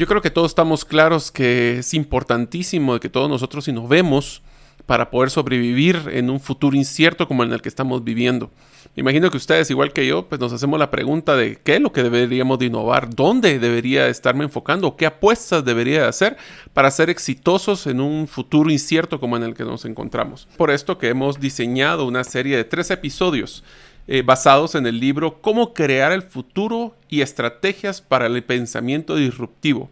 Yo creo que todos estamos claros que es importantísimo que todos nosotros innovemos para poder sobrevivir en un futuro incierto como en el que estamos viviendo. Me imagino que ustedes, igual que yo, pues nos hacemos la pregunta de qué es lo que deberíamos de innovar, dónde debería estarme enfocando, qué apuestas debería hacer para ser exitosos en un futuro incierto como en el que nos encontramos. Por esto que hemos diseñado una serie de tres episodios eh, basados en el libro Cómo crear el futuro y estrategias para el pensamiento disruptivo.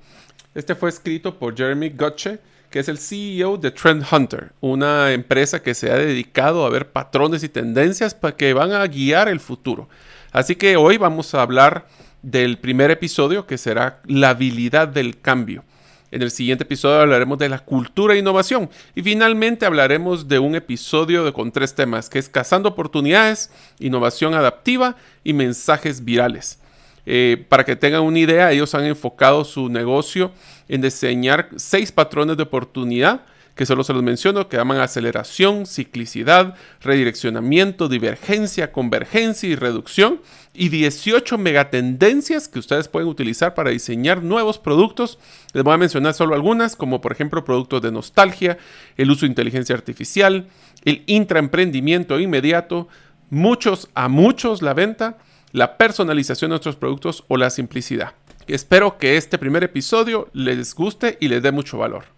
Este fue escrito por Jeremy Gotche que es el CEO de Trend Hunter, una empresa que se ha dedicado a ver patrones y tendencias para que van a guiar el futuro. Así que hoy vamos a hablar del primer episodio que será la habilidad del cambio. En el siguiente episodio hablaremos de la cultura e innovación y finalmente hablaremos de un episodio con tres temas que es cazando oportunidades, innovación adaptiva y mensajes virales. Eh, para que tengan una idea, ellos han enfocado su negocio en diseñar seis patrones de oportunidad, que solo se los menciono, que llaman aceleración, ciclicidad, redireccionamiento, divergencia, convergencia y reducción, y 18 megatendencias que ustedes pueden utilizar para diseñar nuevos productos. Les voy a mencionar solo algunas, como por ejemplo productos de nostalgia, el uso de inteligencia artificial, el intraemprendimiento inmediato, muchos a muchos la venta, la personalización de nuestros productos o la simplicidad. Espero que este primer episodio les guste y les dé mucho valor.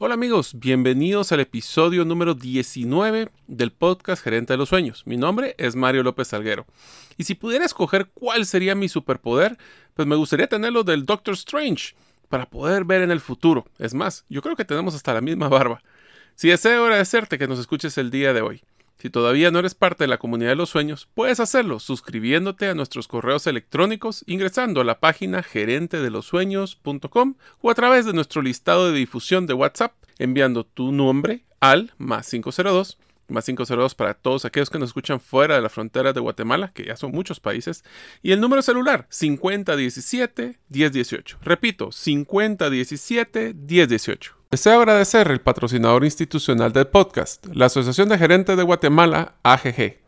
Hola amigos, bienvenidos al episodio número 19 del podcast Gerente de los Sueños. Mi nombre es Mario López Salguero. Y si pudiera escoger cuál sería mi superpoder, pues me gustaría tenerlo del Doctor Strange, para poder ver en el futuro. Es más, yo creo que tenemos hasta la misma barba. Si deseo agradecerte que nos escuches el día de hoy. Si todavía no eres parte de la comunidad de los sueños, puedes hacerlo suscribiéndote a nuestros correos electrónicos ingresando a la página gerentedelosueños.com o a través de nuestro listado de difusión de WhatsApp enviando tu nombre al más 502 más 502 para todos aquellos que nos escuchan fuera de la frontera de Guatemala, que ya son muchos países, y el número celular 5017-1018. Repito, 5017-1018. Deseo agradecer el patrocinador institucional del podcast, la Asociación de Gerentes de Guatemala, AGG.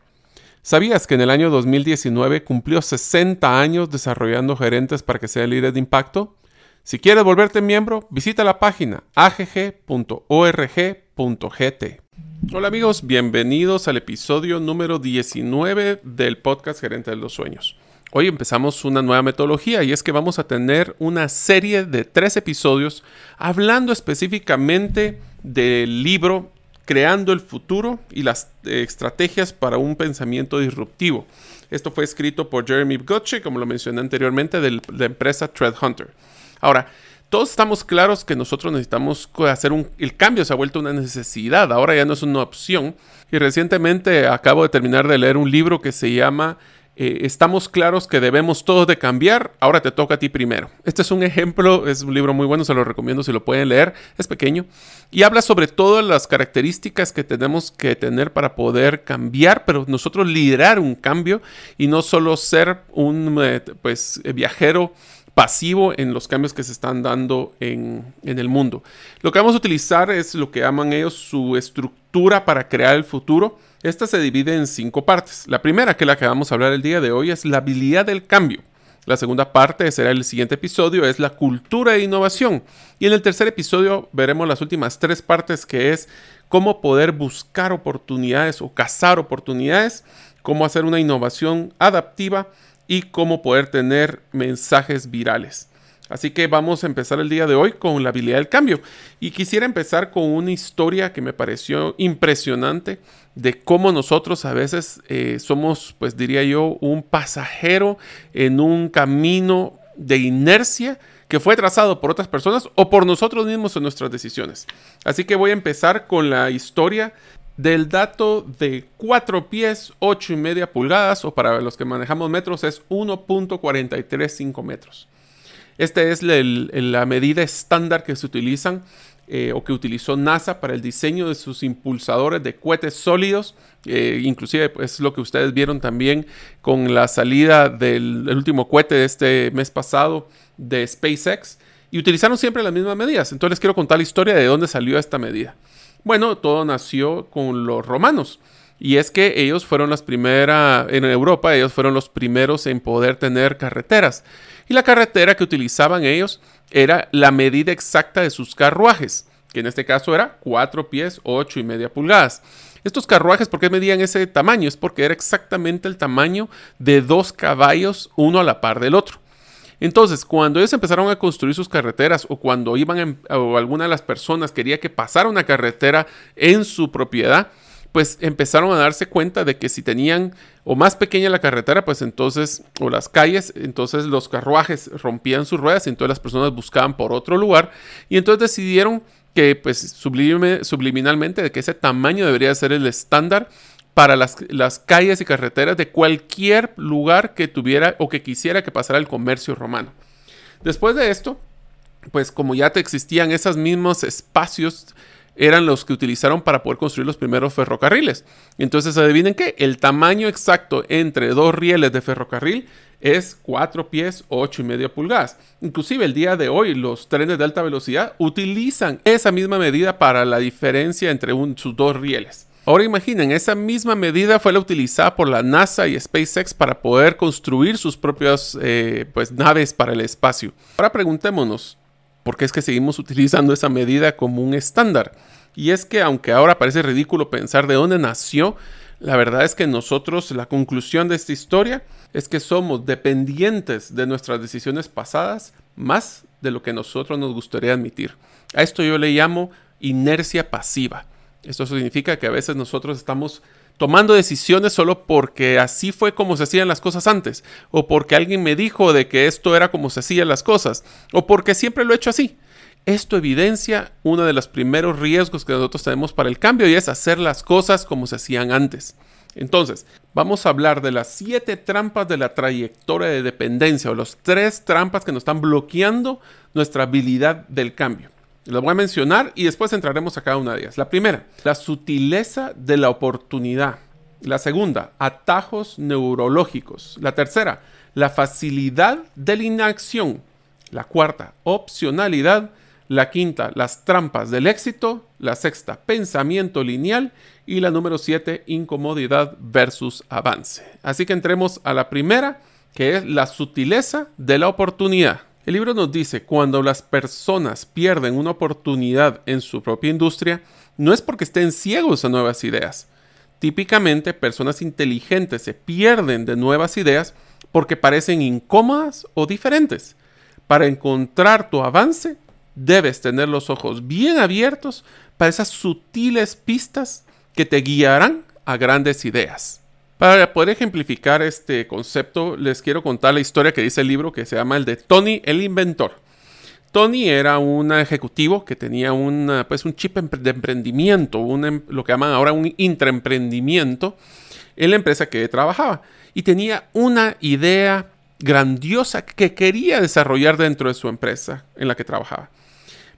¿Sabías que en el año 2019 cumplió 60 años desarrollando gerentes para que sean líderes de impacto? Si quieres volverte miembro, visita la página agg.org.gt. Hola amigos, bienvenidos al episodio número 19 del podcast Gerente de los Sueños. Hoy empezamos una nueva metodología y es que vamos a tener una serie de tres episodios hablando específicamente del libro Creando el futuro y las estrategias para un pensamiento disruptivo. Esto fue escrito por Jeremy Gotche, como lo mencioné anteriormente, de la empresa Threadhunter. Ahora, todos estamos claros que nosotros necesitamos hacer un... El cambio se ha vuelto una necesidad, ahora ya no es una opción. Y recientemente acabo de terminar de leer un libro que se llama eh, estamos claros que debemos todos de cambiar, ahora te toca a ti primero. Este es un ejemplo, es un libro muy bueno, se lo recomiendo si lo pueden leer, es pequeño, y habla sobre todas las características que tenemos que tener para poder cambiar, pero nosotros liderar un cambio y no solo ser un eh, pues, viajero pasivo en los cambios que se están dando en, en, el mundo. Lo que vamos a utilizar es lo que llaman ellos su estructura para crear el futuro esta se divide en cinco partes. La primera, que es la que vamos a hablar el día de hoy, es la habilidad del cambio. La segunda parte será el siguiente episodio, es la cultura de innovación. Y en el tercer episodio veremos las últimas tres partes, que es cómo poder buscar oportunidades o cazar oportunidades, cómo hacer una innovación adaptiva y cómo poder tener mensajes virales. Así que vamos a empezar el día de hoy con la habilidad del cambio. Y quisiera empezar con una historia que me pareció impresionante de cómo nosotros a veces eh, somos, pues diría yo, un pasajero en un camino de inercia que fue trazado por otras personas o por nosotros mismos en nuestras decisiones. Así que voy a empezar con la historia del dato de 4 pies, 8 y media pulgadas, o para los que manejamos metros es 1.435 metros. Esta es la medida estándar que se utilizan eh, o que utilizó NASA para el diseño de sus impulsadores de cohetes sólidos. Eh, inclusive es pues, lo que ustedes vieron también con la salida del, último cohete de este mes pasado de SpaceX. Y utilizaron siempre las mismas medidas. Entonces les quiero contar la historia de dónde salió esta medida. Bueno, todo nació con los romanos. Y es que ellos fueron las primeras, en Europa, ellos fueron los primeros en poder tener carreteras. Y la carretera que utilizaban ellos era la medida exacta de sus carruajes, que en este caso era 4 pies, 8 y media pulgadas. Estos carruajes, ¿por qué medían ese tamaño? Es porque era exactamente el tamaño de dos caballos, uno a la par del otro. Entonces, cuando ellos empezaron a construir sus carreteras o cuando iban o alguna de las personas quería que pasara una carretera en su propiedad, pues empezaron a darse cuenta de que si tenían o más pequeña la carretera, pues entonces, o las calles, entonces los carruajes rompían sus ruedas y entonces las personas buscaban por otro lugar. Y entonces decidieron que pues subliminalmente que ese tamaño debería ser el estándar para las, calles y carreteras de cualquier lugar que tuviera o que quisiera que pasara el comercio romano. Después de esto, pues como ya existían esos mismos espacios eran los que utilizaron para poder construir los primeros ferrocarriles. Entonces, adivinen qué, el tamaño exacto entre dos rieles de ferrocarril es 4 pies, 8 y medio pulgadas. Inclusive el día de hoy los trenes de alta velocidad utilizan esa misma medida para la diferencia entre sus dos rieles. Ahora imaginen, esa misma medida fue la utilizada por la NASA y SpaceX para poder construir sus propias eh, pues, naves para el espacio. Ahora preguntémonos, porque es que seguimos utilizando esa medida como un estándar. Y es que aunque ahora parece ridículo pensar de dónde nació, la verdad es que nosotros, la conclusión de esta historia es que somos dependientes de nuestras decisiones pasadas más de lo que nosotros nos gustaría admitir. A esto yo le llamo inercia pasiva. Esto significa que a veces nosotros estamos tomando decisiones solo porque así fue como se hacían las cosas antes, o porque alguien me dijo de que esto era como se hacían las cosas, o porque siempre lo he hecho así. Esto evidencia uno de los primeros riesgos que nosotros tenemos para el cambio y es hacer las cosas como se hacían antes. Entonces, vamos a hablar de las siete trampas de la trayectoria de dependencia o los tres trampas que nos están bloqueando nuestra habilidad del cambio. Las voy a mencionar y después entraremos a cada una de ellas. La primera, la sutileza de la oportunidad. La segunda, atajos neurológicos. La tercera, la facilidad de la inacción. La cuarta, opcionalidad. La quinta, las trampas del éxito. La sexta, pensamiento lineal. Y la número siete, incomodidad versus avance. Así que entremos a la primera, que es la sutileza de la oportunidad. El libro nos dice, cuando las personas pierden una oportunidad en su propia industria, no es porque estén ciegos a nuevas ideas. Típicamente, personas inteligentes se pierden de nuevas ideas porque parecen incómodas o diferentes. Para encontrar tu avance, debes tener los ojos bien abiertos para esas sutiles pistas que te guiarán a grandes ideas. Para poder ejemplificar este concepto, les quiero contar la historia que dice el libro que se llama el de Tony el Inventor. Tony era un ejecutivo que tenía pues un chip de emprendimiento, em, lo que llaman ahora un intraemprendimiento en la empresa que trabajaba. Y tenía una idea grandiosa que quería desarrollar dentro de su empresa en la que trabajaba.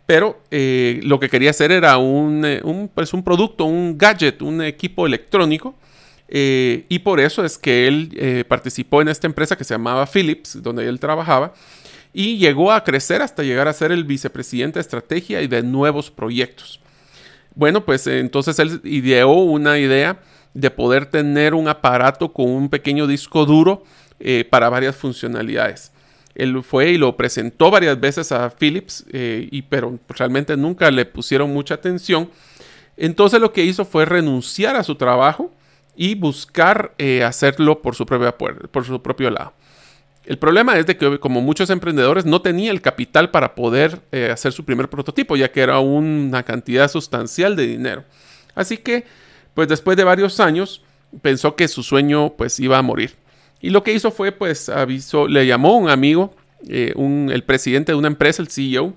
Pero eh, lo que quería hacer era un, eh, pues un producto, un gadget, un equipo electrónico eh, y por eso es que él eh, participó en esta empresa que se llamaba Philips, donde él trabajaba, y llegó a crecer hasta llegar a ser el vicepresidente de estrategia y de nuevos proyectos. Bueno, pues entonces él ideó una idea de poder tener un aparato con un pequeño disco duro eh, para varias funcionalidades. Él fue y lo presentó varias veces a Philips, y, pero realmente nunca le pusieron mucha atención. Entonces lo que hizo fue renunciar a su trabajo y buscar eh, hacerlo por su, propia, por su propio lado. El problema es de que como muchos emprendedores no tenía el capital para poder eh, hacer su primer prototipo, ya que era una cantidad sustancial de dinero. Así que, pues después de varios años, pensó que su sueño pues iba a morir. Y lo que hizo fue, pues, avisó, le llamó un amigo, eh, el presidente de una empresa, el CEO,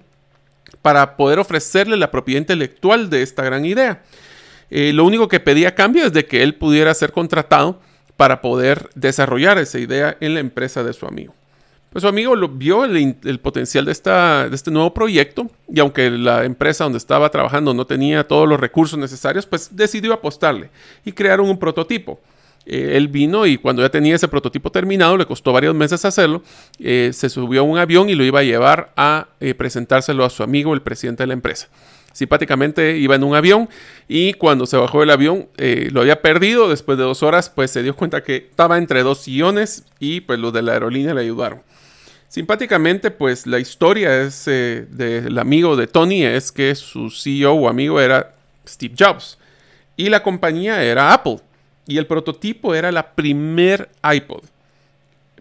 para poder ofrecerle la propiedad intelectual de esta gran idea. Eh, lo único que pedía cambio es de que él pudiera ser contratado para poder desarrollar esa idea en la empresa de su amigo. Pues su amigo lo, vio el, potencial de, este nuevo proyecto y aunque la empresa donde estaba trabajando no tenía todos los recursos necesarios, pues decidió apostarle y crearon un prototipo. Eh, él vino y cuando ya tenía ese prototipo terminado, le costó varios meses hacerlo, eh, se subió a un avión y lo iba a llevar a presentárselo a su amigo, el presidente de la empresa. Simpáticamente iba en un avión y cuando se bajó del avión lo había perdido. Después de dos horas, pues se dio cuenta que estaba entre dos sillones y pues los de la aerolínea le ayudaron. Simpáticamente, pues la historia es del amigo de Tony es que su CEO o amigo era Steve Jobs y la compañía era Apple y el prototipo era la primer iPod.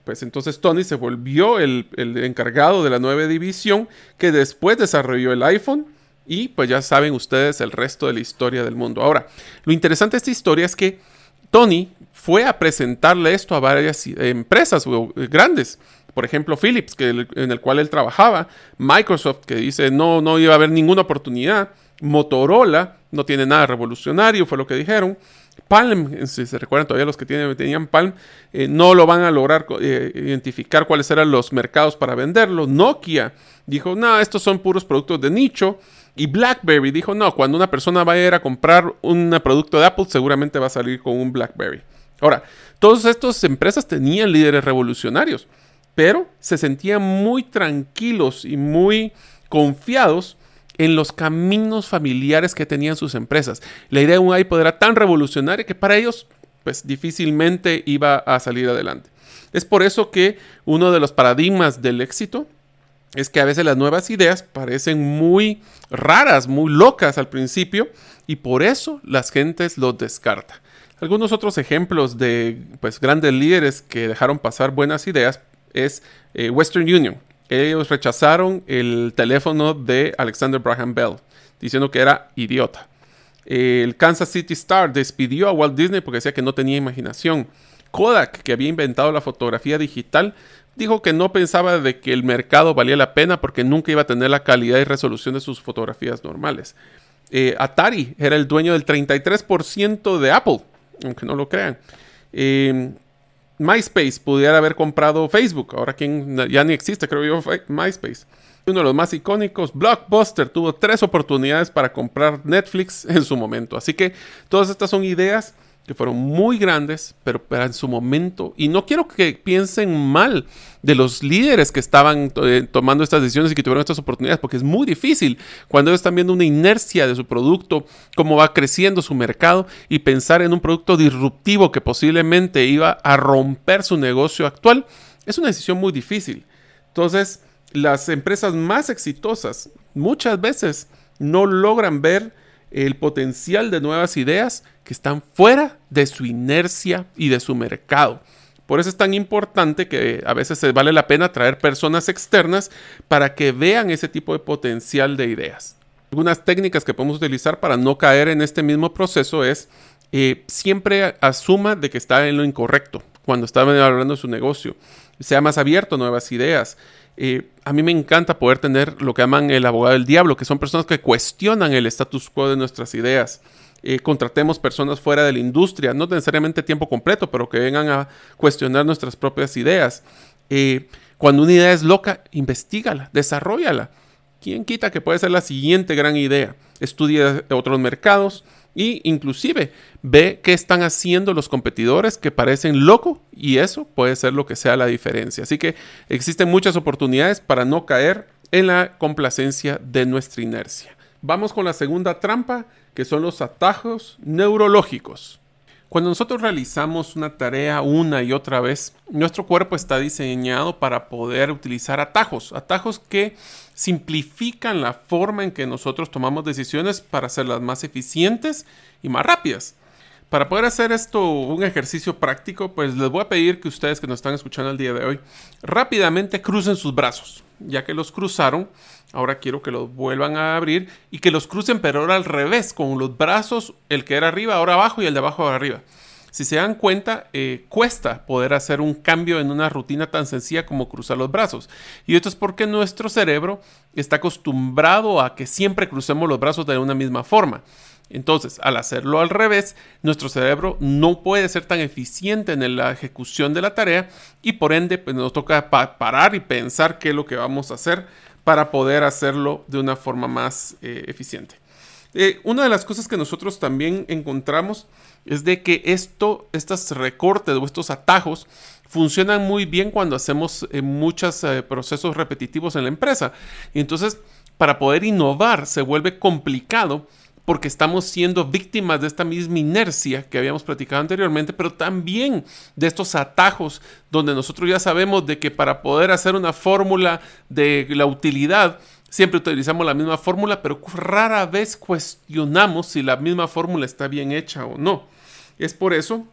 Pues entonces Tony se volvió el, encargado de la nueva división que después desarrolló el iPhone y pues ya saben ustedes el resto de la historia del mundo. Ahora, lo interesante de esta historia es que Tony fue a presentarle esto a varias empresas grandes. Por ejemplo, Philips, que, en el cual él trabajaba, Microsoft, que dice no, no iba a haber ninguna oportunidad, Motorola, no tiene nada revolucionario, fue lo que dijeron. Palm, si se recuerdan todavía los que tienen, tenían Palm, eh, no lo van a lograr eh, identificar cuáles eran los mercados para venderlo. Nokia dijo, no, estos son puros productos de nicho. Y BlackBerry dijo, no, cuando una persona vaya a ir a comprar un producto de Apple, seguramente va a salir con un BlackBerry. Ahora, todas estas empresas tenían líderes revolucionarios, pero se sentían muy tranquilos y muy confiados en los caminos familiares que tenían sus empresas. La idea de un iPod era tan revolucionaria que para ellos pues difícilmente iba a salir adelante. Es por eso que uno de los paradigmas del éxito es que a veces las nuevas ideas parecen muy raras, muy locas al principio y por eso las gentes los descartan. Algunos otros ejemplos de pues, grandes líderes que dejaron pasar buenas ideas es eh, Western Union ellos rechazaron el teléfono de Alexander Graham Bell, diciendo que era idiota. El Kansas City Star despidió a Walt Disney porque decía que no tenía imaginación. Kodak, que había inventado la fotografía digital, dijo que no pensaba de que el mercado valía la pena porque nunca iba a tener la calidad y resolución de sus fotografías normales. Eh, Atari era el dueño del 33% de Apple, aunque no lo crean. Eh, MySpace pudiera haber comprado Facebook. Ahora quien ya ni existe, creo yo, MySpace. Uno de los más icónicos, Blockbuster, tuvo tres oportunidades para comprar Netflix en su momento. Así que todas estas son ideas que fueron muy grandes, pero, en su momento, y no quiero que piensen mal de los líderes que estaban eh, tomando estas decisiones y que tuvieron estas oportunidades, porque es muy difícil cuando ellos están viendo una inercia de su producto, cómo va creciendo su mercado y pensar en un producto disruptivo que posiblemente iba a romper su negocio actual, es una decisión muy difícil. Entonces, las empresas más exitosas muchas veces no logran ver el potencial de nuevas ideas que están fuera de su inercia y de su mercado. Por eso es tan importante que a veces se vale la pena traer personas externas para que vean ese tipo de potencial de ideas. Algunas técnicas que podemos utilizar para no caer en este mismo proceso es eh, siempre asuma de que está en lo incorrecto cuando está hablando de su negocio. Sea más abierto a nuevas ideas. A mí me encanta poder tener lo que llaman el abogado del diablo, que son personas que cuestionan el status quo de nuestras ideas. Contratemos personas fuera de la industria, no necesariamente tiempo completo, pero que vengan a cuestionar nuestras propias ideas. Cuando una idea es loca, investigala, desarrollala. ¿Quién quita que puede ser la siguiente gran idea? Estudia otros mercados, y inclusive ve qué están haciendo los competidores que parecen locos y eso puede ser lo que sea la diferencia. Así que existen muchas oportunidades para no caer en la complacencia de nuestra inercia. Vamos con la segunda trampa, que son los atajos neurológicos. Cuando nosotros realizamos una tarea una y otra vez, nuestro cuerpo está diseñado para poder utilizar atajos, atajos que simplifican la forma en que nosotros tomamos decisiones para hacerlas más eficientes y más rápidas. Para poder hacer esto un ejercicio práctico, pues les voy a pedir que ustedes que nos están escuchando el día de hoy rápidamente crucen sus brazos. Ya que los cruzaron, ahora quiero que los vuelvan a abrir y que los crucen pero ahora al revés, con los brazos, el que era arriba, ahora abajo y el de abajo ahora arriba. Si se dan cuenta, eh, cuesta poder hacer un cambio en una rutina tan sencilla como cruzar los brazos. Y esto es porque nuestro cerebro está acostumbrado a que siempre crucemos los brazos de una misma forma. Entonces, al hacerlo al revés, nuestro cerebro no puede ser tan eficiente en la ejecución de la tarea y por ende pues, nos toca parar y pensar qué es lo que vamos a hacer para poder hacerlo de una forma más eh, eficiente. Eh, una de las cosas que nosotros también encontramos es de que esto, estos recortes o estos atajos funcionan muy bien cuando hacemos eh, muchos procesos repetitivos en la empresa. Y entonces, para poder innovar se vuelve complicado porque estamos siendo víctimas de esta misma inercia que habíamos platicado anteriormente, pero también de estos atajos donde nosotros ya sabemos de que para poder hacer una fórmula de la utilidad, siempre utilizamos la misma fórmula, pero rara vez cuestionamos si la misma fórmula está bien hecha o no. Es por eso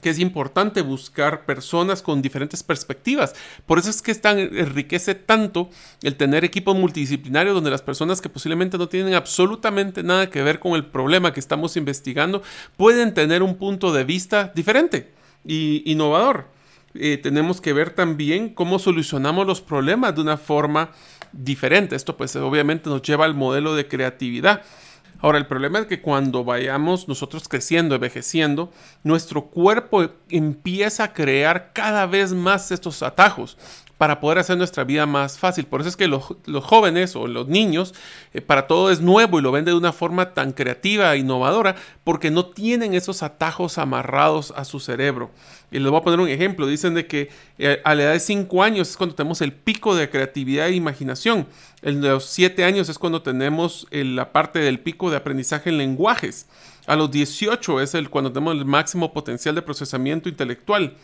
que es importante buscar personas con diferentes perspectivas. Por eso es que enriquece tanto el tener equipos multidisciplinarios donde las personas que posiblemente no tienen absolutamente nada que ver con el problema que estamos investigando pueden tener un punto de vista diferente y innovador. Eh, tenemos que ver también cómo solucionamos los problemas de una forma diferente. Esto pues obviamente nos lleva al modelo de creatividad. Ahora, el problema es que cuando vayamos nosotros creciendo, envejeciendo, nuestro cuerpo empieza a crear cada vez más estos atajos para poder hacer nuestra vida más fácil. Por eso es que los, jóvenes o los niños, eh, para todo es nuevo y lo ven de una forma tan creativa e innovadora, porque no tienen esos atajos amarrados a su cerebro. Y les voy a poner un ejemplo. Dicen de que eh, a la edad de 5 años es cuando tenemos el pico de creatividad e imaginación. En los 7 años es cuando tenemos eh, la parte del pico de aprendizaje en lenguajes. A los 18 es el cuando tenemos el máximo potencial de procesamiento intelectual.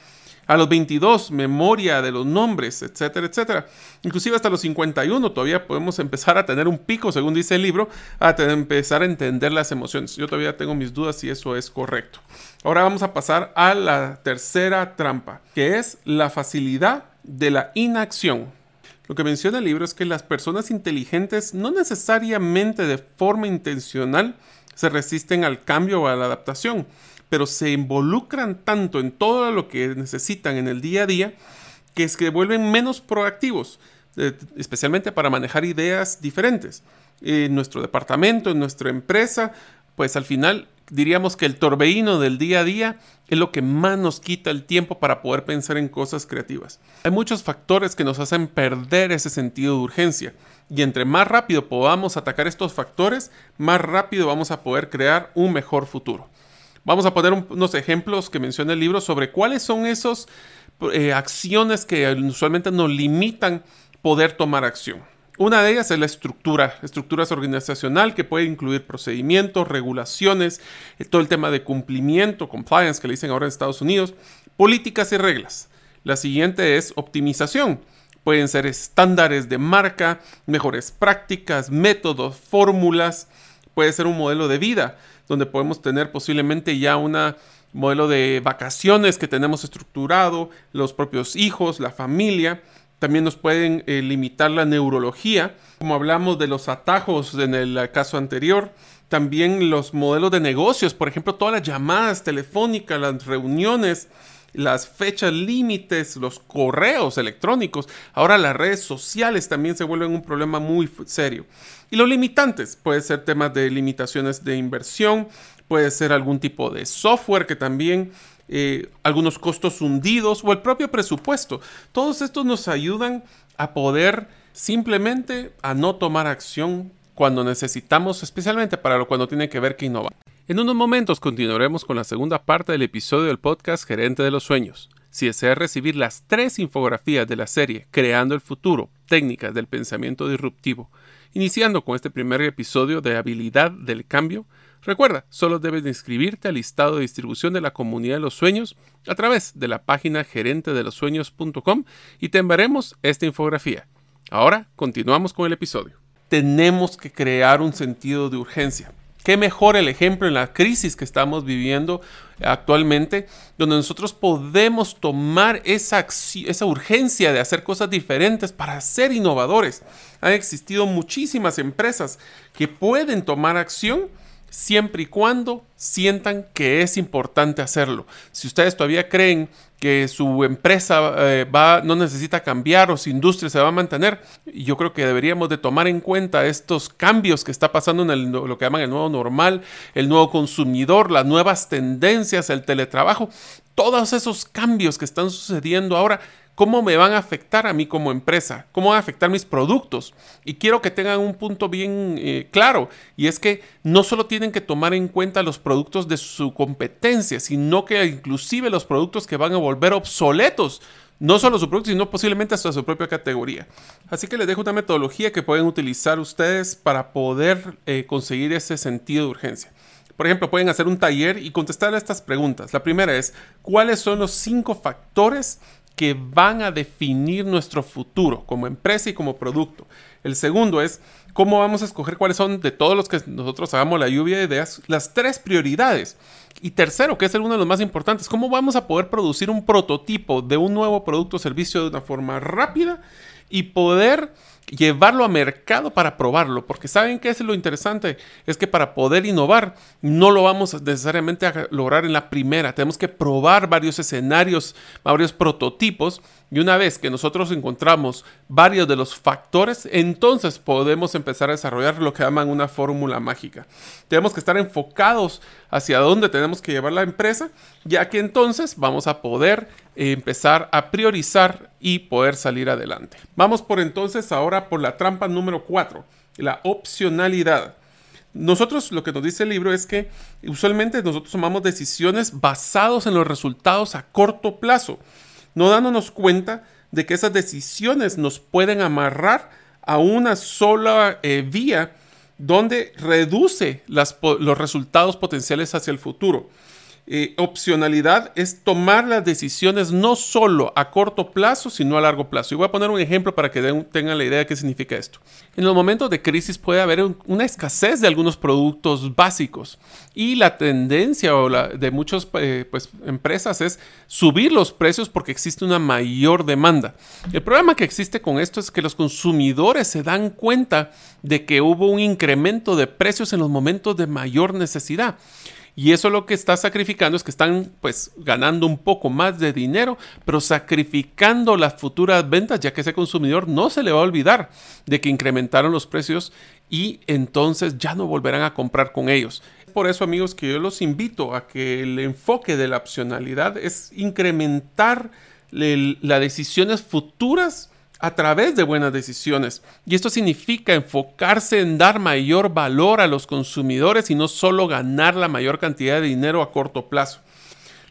A los 22, memoria de los nombres, etcétera, etcétera. Inclusive hasta los 51 todavía podemos empezar a tener un pico, según dice el libro, a empezar a entender las emociones. Yo todavía tengo mis dudas si eso es correcto. Ahora vamos a pasar a la tercera trampa, que es la facilidad de la inacción. Lo que menciona el libro es que las personas inteligentes no necesariamente de forma intencional se resisten al cambio o a la adaptación pero se involucran tanto en todo lo que necesitan en el día a día que es que vuelven menos proactivos, eh, especialmente para manejar ideas diferentes. En nuestro departamento, en nuestra empresa, pues al final diríamos que el torbellino del día a día es lo que más nos quita el tiempo para poder pensar en cosas creativas. Hay muchos factores que nos hacen perder ese sentido de urgencia y entre más rápido podamos atacar estos factores, más rápido vamos a poder crear un mejor futuro. Vamos a poner unos ejemplos que menciona el libro sobre cuáles son esas eh, acciones que usualmente nos limitan poder tomar acción. Una de ellas es la estructura, estructuras organizacional que puede incluir procedimientos, regulaciones, eh, todo el tema de cumplimiento, compliance que le dicen ahora en Estados Unidos, políticas y reglas. La siguiente es optimización. Pueden ser estándares de marca, mejores prácticas, métodos, fórmulas, puede ser un modelo de vida donde podemos tener posiblemente ya un modelo de vacaciones que tenemos estructurado, los propios hijos, la familia. También nos pueden eh, limitar la neurología, como hablamos de los atajos en el caso anterior. También los modelos de negocios, por ejemplo, todas las llamadas telefónicas, las reuniones, las fechas límites, los correos electrónicos, ahora las redes sociales también se vuelven un problema muy serio. Y los limitantes, puede ser temas de limitaciones de inversión, puede ser algún tipo de software que también eh, algunos costos hundidos o el propio presupuesto. Todos estos nos ayudan a poder simplemente a no tomar acción cuando necesitamos, especialmente para lo cuando tiene que ver que innovar. En unos momentos continuaremos con la segunda parte del episodio del podcast Gerente de los Sueños. Si desea recibir las tres infografías de la serie Creando el Futuro, técnicas del pensamiento disruptivo, iniciando con este primer episodio de Habilidad del Cambio, recuerda, solo debes inscribirte al listado de distribución de la comunidad de los sueños a través de la página gerentedelosueños.com y te enviaremos esta infografía. Ahora continuamos con el episodio. Tenemos que crear un sentido de urgencia Qué mejor el ejemplo en la crisis que estamos viviendo actualmente, donde nosotros podemos tomar esa, esa urgencia de hacer cosas diferentes para ser innovadores. Han existido muchísimas empresas que pueden tomar acción siempre y cuando sientan que es importante hacerlo. Si ustedes todavía creen que su empresa eh, va, no necesita cambiar o su industria se va a mantener, yo creo que deberíamos de tomar en cuenta estos cambios que está pasando en lo que llaman el nuevo normal, el nuevo consumidor, las nuevas tendencias, el teletrabajo, todos esos cambios que están sucediendo ahora cómo me van a afectar a mí como empresa, cómo van a afectar mis productos. Y quiero que tengan un punto bien eh, claro, y es que no solo tienen que tomar en cuenta los productos de su competencia, sino que inclusive los productos que van a volver obsoletos. No solo su producto, sino posiblemente hasta su propia categoría. Así que les dejo una metodología que pueden utilizar ustedes para poder eh, conseguir ese sentido de urgencia. Por ejemplo, pueden hacer un taller y contestar a estas preguntas. La primera es, ¿cuáles son los cinco factores que van a definir nuestro futuro como empresa y como producto. El segundo es cómo vamos a escoger cuáles son de todos los que nosotros hagamos la lluvia de ideas, las tres prioridades. Y tercero, que es uno de los más importantes, cómo vamos a poder producir un prototipo de un nuevo producto o servicio de una forma rápida y poder llevarlo a mercado para probarlo, porque saben que es lo interesante, es que para poder innovar no lo vamos necesariamente a lograr en la primera, tenemos que probar varios escenarios, varios prototipos y una vez que nosotros encontramos varios de los factores, entonces podemos empezar a desarrollar lo que llaman una fórmula mágica. Tenemos que estar enfocados hacia dónde tenemos que llevar la empresa, ya que entonces vamos a poder empezar a priorizar y poder salir adelante. Vamos por entonces ahora por la trampa número 4, la opcionalidad. Nosotros lo que nos dice el libro es que usualmente nosotros tomamos decisiones basados en los resultados a corto plazo, no dándonos cuenta de que esas decisiones nos pueden amarrar a una sola eh, vía donde reduce los resultados potenciales hacia el futuro. Eh, opcionalidad es tomar las decisiones no solo a corto plazo, sino a largo plazo. Y voy a poner un ejemplo para que tengan la idea de qué significa esto. En los momentos de crisis puede haber una escasez de algunos productos básicos y la tendencia de muchas eh, pues, empresas es subir los precios porque existe una mayor demanda. El problema que existe con esto es que los consumidores se dan cuenta de que hubo un incremento de precios en los momentos de mayor necesidad. Y eso lo que está sacrificando es que están pues ganando un poco más de dinero, pero sacrificando las futuras ventas, ya que ese consumidor no se le va a olvidar de que incrementaron los precios y entonces ya no volverán a comprar con ellos. Por eso amigos que yo los invito a que el enfoque de la opcionalidad es incrementar las decisiones futuras a través de buenas decisiones. Y esto significa enfocarse en dar mayor valor a los consumidores y no solo ganar la mayor cantidad de dinero a corto plazo.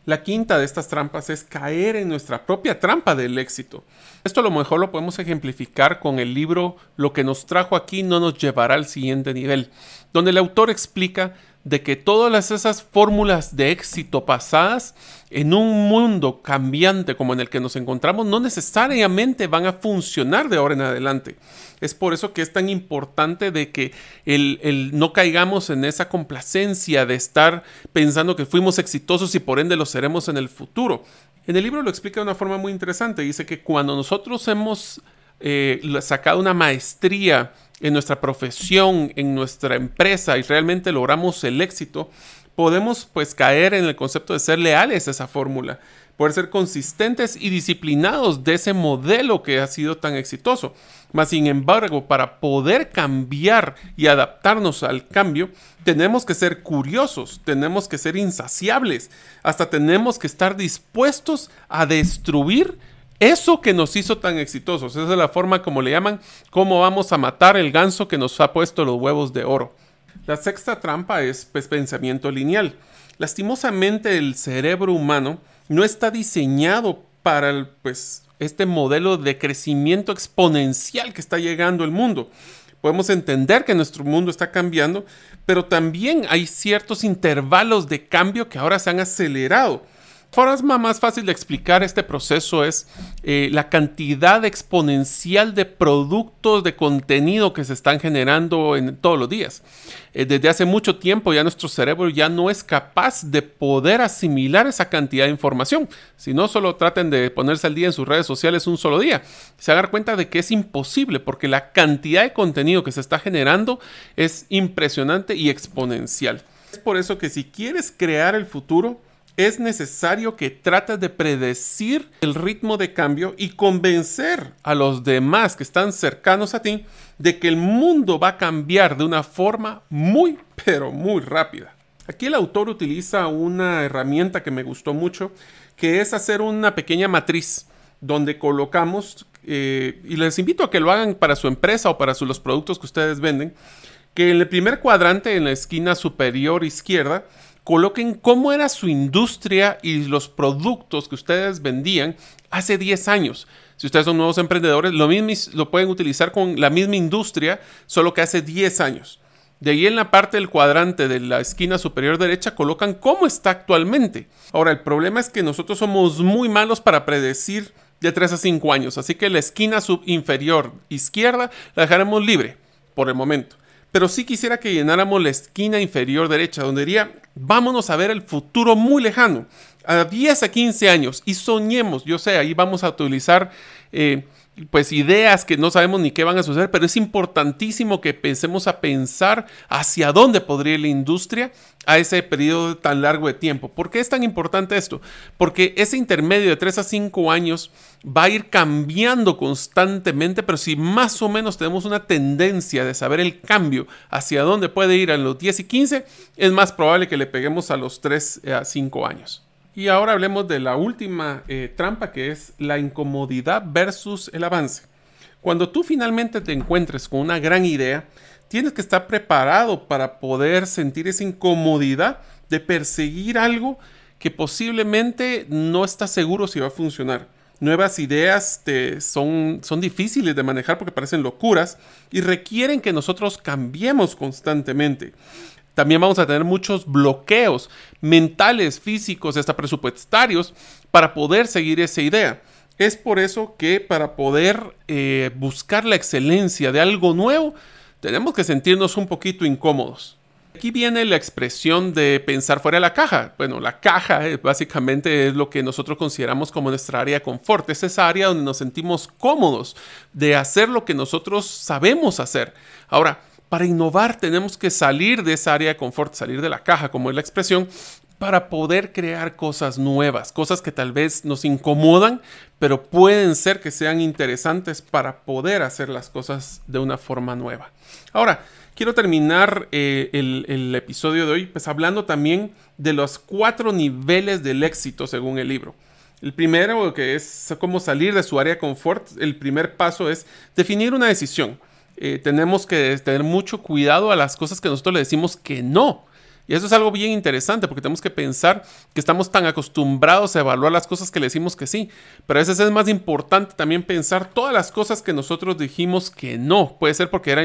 La quinta de estas trampas es caer en nuestra propia trampa del éxito. Esto a lo mejor lo podemos ejemplificar con el libro Lo que nos trajo aquí no nos llevará al siguiente nivel, donde el autor explica de que todas esas fórmulas de éxito pasadas en un mundo cambiante como en el que nos encontramos no necesariamente van a funcionar de ahora en adelante. Es por eso que es tan importante de que el, no caigamos en esa complacencia de estar pensando que fuimos exitosos y por ende lo seremos en el futuro. En el libro lo explica de una forma muy interesante. Dice que cuando nosotros hemos eh, sacado una maestría en nuestra profesión, en nuestra empresa y realmente logramos el éxito, podemos pues caer en el concepto de ser leales a esa fórmula, poder ser consistentes y disciplinados de ese modelo que ha sido tan exitoso. Mas, sin embargo, para poder cambiar y adaptarnos al cambio, tenemos que ser curiosos, tenemos que ser insaciables, hasta tenemos que estar dispuestos a destruir eso que nos hizo tan exitosos. Esa es la forma como le llaman, cómo vamos a matar el ganso que nos ha puesto los huevos de oro. La sexta trampa es pues, pensamiento lineal. Lastimosamente el cerebro humano no está diseñado para pues, este modelo de crecimiento exponencial que está llegando al mundo. Podemos entender que nuestro mundo está cambiando, pero también hay ciertos intervalos de cambio que ahora se han acelerado forma más fácil de explicar este proceso es eh, la cantidad exponencial de productos de contenido que se están generando en todos los días. Eh, desde hace mucho tiempo ya nuestro cerebro ya no es capaz de poder asimilar esa cantidad de información. Si no, solo traten de ponerse al día en sus redes sociales un solo día. Se dar cuenta de que es imposible porque la cantidad de contenido que se está generando es impresionante y exponencial. por eso que si quieres crear el futuro, es necesario que trates de predecir el ritmo de cambio y convencer a los demás que están cercanos a ti de que el mundo va a cambiar de una forma muy, pero muy rápida. Aquí el autor utiliza una herramienta que me gustó mucho, que es hacer una pequeña matriz donde colocamos, eh, y les invito a que lo hagan para su empresa o para los productos que ustedes venden, que en el primer cuadrante, en la esquina superior izquierda, coloquen cómo era su industria y los productos que ustedes vendían hace 10 años. Si ustedes son nuevos emprendedores, lo mismo lo pueden utilizar con la misma industria, solo que hace 10 años. De ahí en la parte del cuadrante de la esquina superior derecha colocan cómo está actualmente. Ahora, el problema es que nosotros somos muy malos para predecir de 3 a 5 años, así que la esquina inferior izquierda la dejaremos libre por el momento pero sí quisiera que llenáramos la esquina inferior derecha, donde diría, vámonos a ver el futuro muy lejano, a 10 a 15 años, y soñemos, yo sé, ahí vamos a utilizar eh, pues ideas que no sabemos ni qué van a suceder, pero es importantísimo que pensemos a pensar hacia dónde podría ir la industria a ese periodo tan largo de tiempo. ¿Por qué es tan importante esto? Porque ese intermedio de 3 a 5 años va a ir cambiando constantemente, pero si más o menos tenemos una tendencia de saber el cambio hacia dónde puede ir a los 10 y 15, es más probable que le peguemos a los 3 a 5 años. Y ahora hablemos de la última eh, trampa que es la incomodidad versus el avance. Cuando tú finalmente te encuentres con una gran idea, tienes que estar preparado para poder sentir esa incomodidad de perseguir algo que posiblemente no estás seguro si va a funcionar. Nuevas ideas son, son difíciles de manejar porque parecen locuras y requieren que nosotros cambiemos constantemente. También vamos a tener muchos bloqueos mentales, físicos, hasta presupuestarios para poder seguir esa idea. Es por eso que para poder eh, buscar la excelencia de algo nuevo, tenemos que sentirnos un poquito incómodos. Aquí viene la expresión de pensar fuera de la caja. Bueno, la caja eh, básicamente es lo que nosotros consideramos como nuestra área de confort. Es esa área donde nos sentimos cómodos de hacer lo que nosotros sabemos hacer. Ahora, para innovar tenemos que salir de esa área de confort, salir de la caja, como es la expresión, para poder crear cosas nuevas, cosas que tal vez nos incomodan, pero pueden ser que sean interesantes para poder hacer las cosas de una forma nueva. Ahora, quiero terminar eh, el, el, episodio de hoy pues hablando también de los cuatro niveles del éxito según el libro. El primero, que es cómo salir de su área de confort, el primer paso es definir una decisión. Eh, tenemos que tener mucho cuidado a las cosas que nosotros le decimos que no. Y eso es algo bien interesante porque tenemos que pensar que estamos tan acostumbrados a evaluar las cosas que le decimos que sí. Pero a veces es más importante también pensar todas las cosas que nosotros dijimos que no. Puede ser porque era,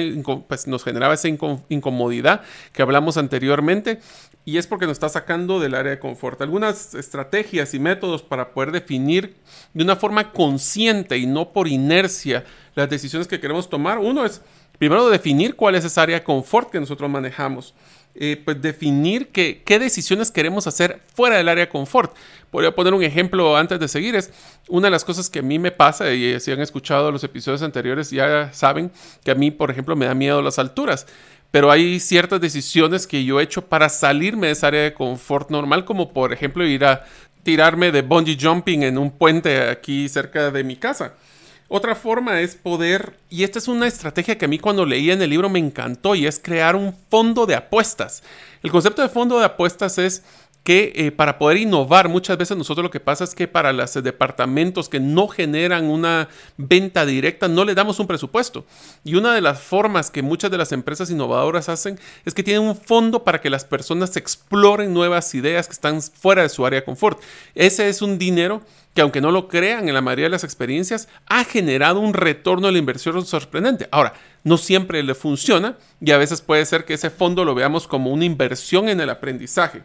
pues, nos generaba esa incomodidad que hablamos anteriormente y es porque nos está sacando del área de confort. Algunas estrategias y métodos para poder definir de una forma consciente y no por inercia las decisiones que queremos tomar. Uno es primero definir cuál es esa área de confort que nosotros manejamos. Eh, pues definir qué decisiones queremos hacer fuera del área confort. Podría poner un ejemplo antes de seguir. Es una de las cosas que a mí me pasa, y si han escuchado los episodios anteriores, ya saben que a mí, por ejemplo, me da miedo las alturas. Pero hay ciertas decisiones que yo he hecho para salirme de esa área de confort normal, como por ejemplo ir a tirarme de bungee jumping en un puente aquí cerca de mi casa. Otra forma es poder, y esta es una estrategia que a mí cuando leí en el libro me encantó, y es crear un fondo de apuestas. El concepto de fondo de apuestas es que eh, para poder innovar muchas veces nosotros lo que pasa es que para los departamentos que no generan una venta directa no le damos un presupuesto. Y una de las formas que muchas de las empresas innovadoras hacen es que tienen un fondo para que las personas exploren nuevas ideas que están fuera de su área de confort. Ese es un dinero que aunque no lo crean en la mayoría de las experiencias, ha generado un retorno de la inversión sorprendente. Ahora, no siempre le funciona y a veces puede ser que ese fondo lo veamos como una inversión en el aprendizaje.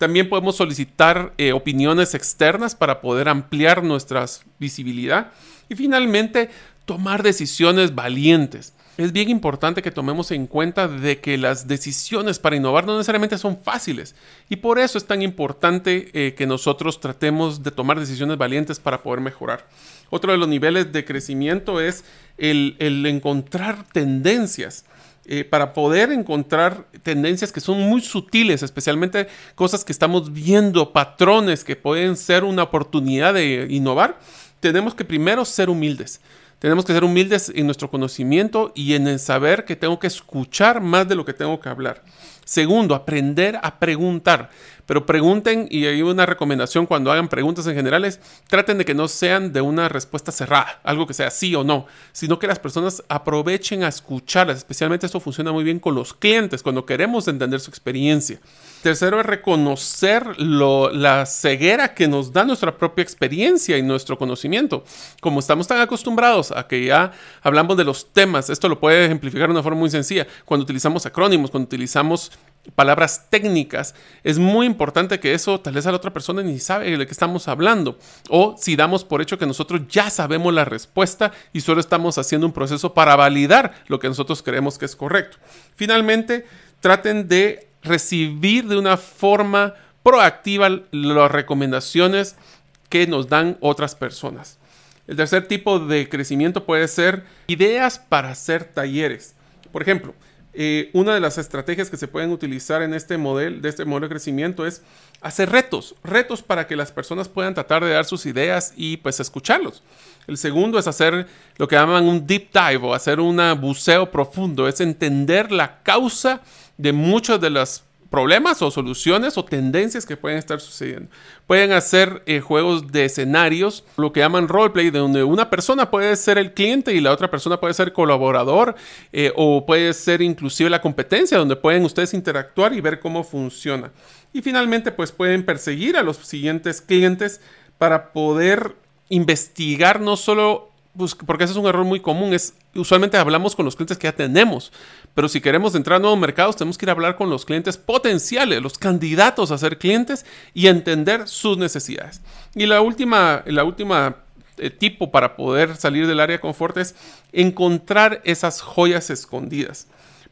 También podemos solicitar eh, opiniones externas para poder ampliar nuestra visibilidad. Y finalmente, tomar decisiones valientes. Es bien importante que tomemos en cuenta de que las decisiones para innovar no necesariamente son fáciles y por eso es tan importante eh, que nosotros tratemos de tomar decisiones valientes para poder mejorar. Otro de los niveles de crecimiento es el encontrar tendencias. Eh, para poder encontrar tendencias que son muy sutiles, especialmente cosas que estamos viendo, patrones que pueden ser una oportunidad de innovar, tenemos que primero ser humildes. Tenemos que ser humildes en nuestro conocimiento y en el saber que tengo que escuchar más de lo que tengo que hablar. Segundo, aprender a preguntar. Pero pregunten, y hay una recomendación cuando hagan preguntas en generales, traten de que no sean de una respuesta cerrada, algo que sea sí o no, sino que las personas aprovechen a escucharlas. Especialmente esto funciona muy bien con los clientes, cuando queremos entender su experiencia. Tercero es reconocer la ceguera que nos da nuestra propia experiencia y nuestro conocimiento. Como estamos tan acostumbrados a que ya hablamos de los temas, esto lo puede ejemplificar de una forma muy sencilla. Cuando utilizamos acrónimos, cuando utilizamos palabras técnicas, es muy importante que eso tal vez a la otra persona ni sabe de qué estamos hablando. O si damos por hecho que nosotros ya sabemos la respuesta y solo estamos haciendo un proceso para validar lo que nosotros creemos que es correcto. Finalmente, traten de recibir de una forma proactiva las recomendaciones que nos dan otras personas. El tercer tipo de crecimiento puede ser ideas para hacer talleres. Por ejemplo, una de las estrategias que se pueden utilizar en este modelo, de este modelo de crecimiento es hacer retos, retos para que las personas puedan tratar de dar sus ideas y pues escucharlos. El segundo es hacer lo que llaman un deep dive o hacer un buceo profundo, es entender la causa de muchas de las problemas o soluciones o tendencias que pueden estar sucediendo. Pueden hacer eh, juegos de escenarios, lo que llaman roleplay, donde una persona puede ser el cliente y la otra persona puede ser colaborador eh, o puede ser inclusive la competencia, donde pueden ustedes interactuar y ver cómo funciona. Y finalmente, pues pueden perseguir a los siguientes clientes para poder investigar no solo porque ese es un error muy común, es usualmente hablamos con los clientes que ya tenemos, pero si queremos entrar a nuevos mercados tenemos que ir a hablar con los clientes potenciales, los candidatos a ser clientes y entender sus necesidades. Y la última, la última eh, tipo para poder salir del área de confort es encontrar esas joyas escondidas.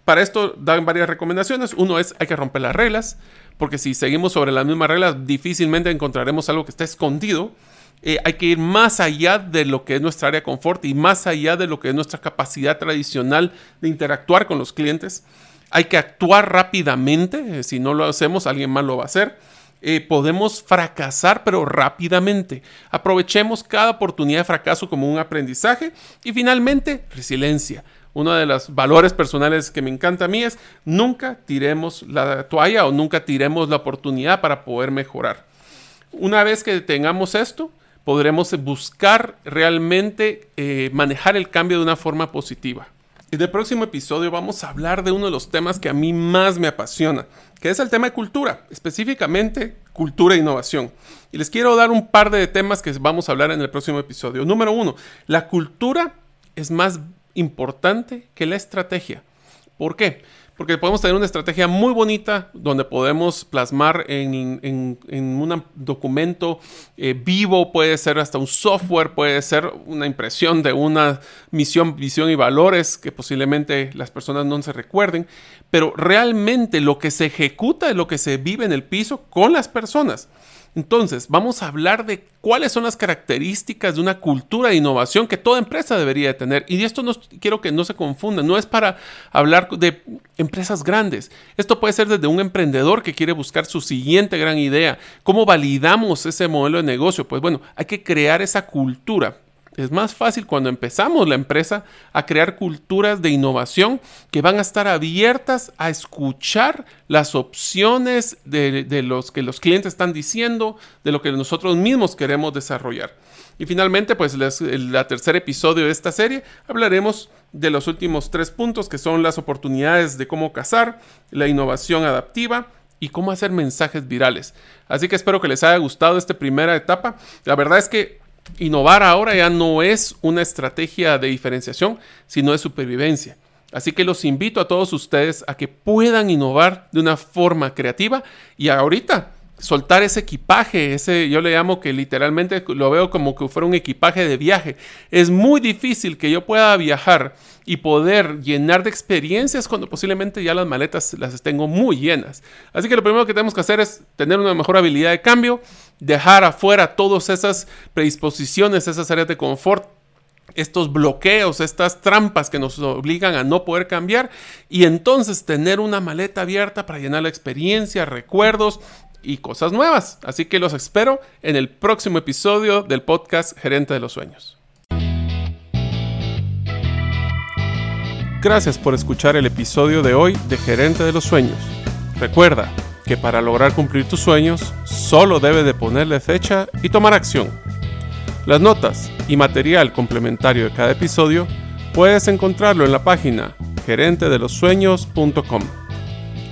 Para esto dan varias recomendaciones. Uno es hay que romper las reglas, porque si seguimos sobre las mismas reglas difícilmente encontraremos algo que está escondido. Eh, hay que ir más allá de lo que es nuestra área de confort y más allá de lo que es nuestra capacidad tradicional de interactuar con los clientes. Hay que actuar rápidamente, eh, si no lo hacemos, alguien más lo va a hacer. Eh, podemos fracasar, pero rápidamente. Aprovechemos cada oportunidad de fracaso como un aprendizaje. Y finalmente, resiliencia. Uno de los valores personales que me encanta a mí es nunca tiremos la toalla o nunca tiremos la oportunidad para poder mejorar. Una vez que tengamos esto, podremos buscar realmente eh, manejar el cambio de una forma positiva. En el próximo episodio vamos a hablar de uno de los temas que a mí más me apasiona, que es el tema de cultura, específicamente cultura e innovación. Y les quiero dar un par de temas que vamos a hablar en el próximo episodio. Número uno, la cultura es más importante que la estrategia. ¿Por qué? Porque podemos tener una estrategia muy bonita donde podemos plasmar en, un documento eh, vivo, puede ser hasta un software, puede ser una impresión de una misión, visión y valores que posiblemente las personas no se recuerden, pero realmente lo que se ejecuta es lo que se vive en el piso con las personas. Entonces, vamos a hablar de cuáles son las características de una cultura de innovación que toda empresa debería tener. Y esto no quiero que no se confunda, no es para hablar de empresas grandes. Esto puede ser desde un emprendedor que quiere buscar su siguiente gran idea. ¿Cómo validamos ese modelo de negocio? Pues bueno, hay que crear esa cultura. Es más fácil cuando empezamos la empresa a crear culturas de innovación que van a estar abiertas a escuchar las opciones de, los que los clientes están diciendo, de lo que nosotros mismos queremos desarrollar. Y finalmente, pues el tercer episodio de esta serie hablaremos de los últimos tres puntos que son las oportunidades de cómo cazar, la innovación adaptiva y cómo hacer mensajes virales. Así que espero que les haya gustado esta primera etapa. La verdad es que innovar ahora ya no es una estrategia de diferenciación, sino de supervivencia. Así que los invito a todos ustedes a que puedan innovar de una forma creativa y ahorita soltar ese equipaje, ese yo le llamo que literalmente lo veo como que fuera un equipaje de viaje. Es muy difícil que yo pueda viajar y poder llenar de experiencias cuando posiblemente ya las maletas las tengo muy llenas. Así que lo primero que tenemos que hacer es tener una mejor habilidad de cambio, dejar afuera todas esas predisposiciones, esas áreas de confort estos bloqueos, estas trampas que nos obligan a no poder cambiar y entonces tener una maleta abierta para llenar la experiencia, recuerdos y cosas nuevas. Así que los espero en el próximo episodio del podcast Gerente de los Sueños. Gracias por escuchar el episodio de hoy de Gerente de los Sueños. Recuerda que para lograr cumplir tus sueños solo debes de ponerle fecha y tomar acción. Las notas y material complementario de cada episodio puedes encontrarlo en la página gerentedelosueños.com.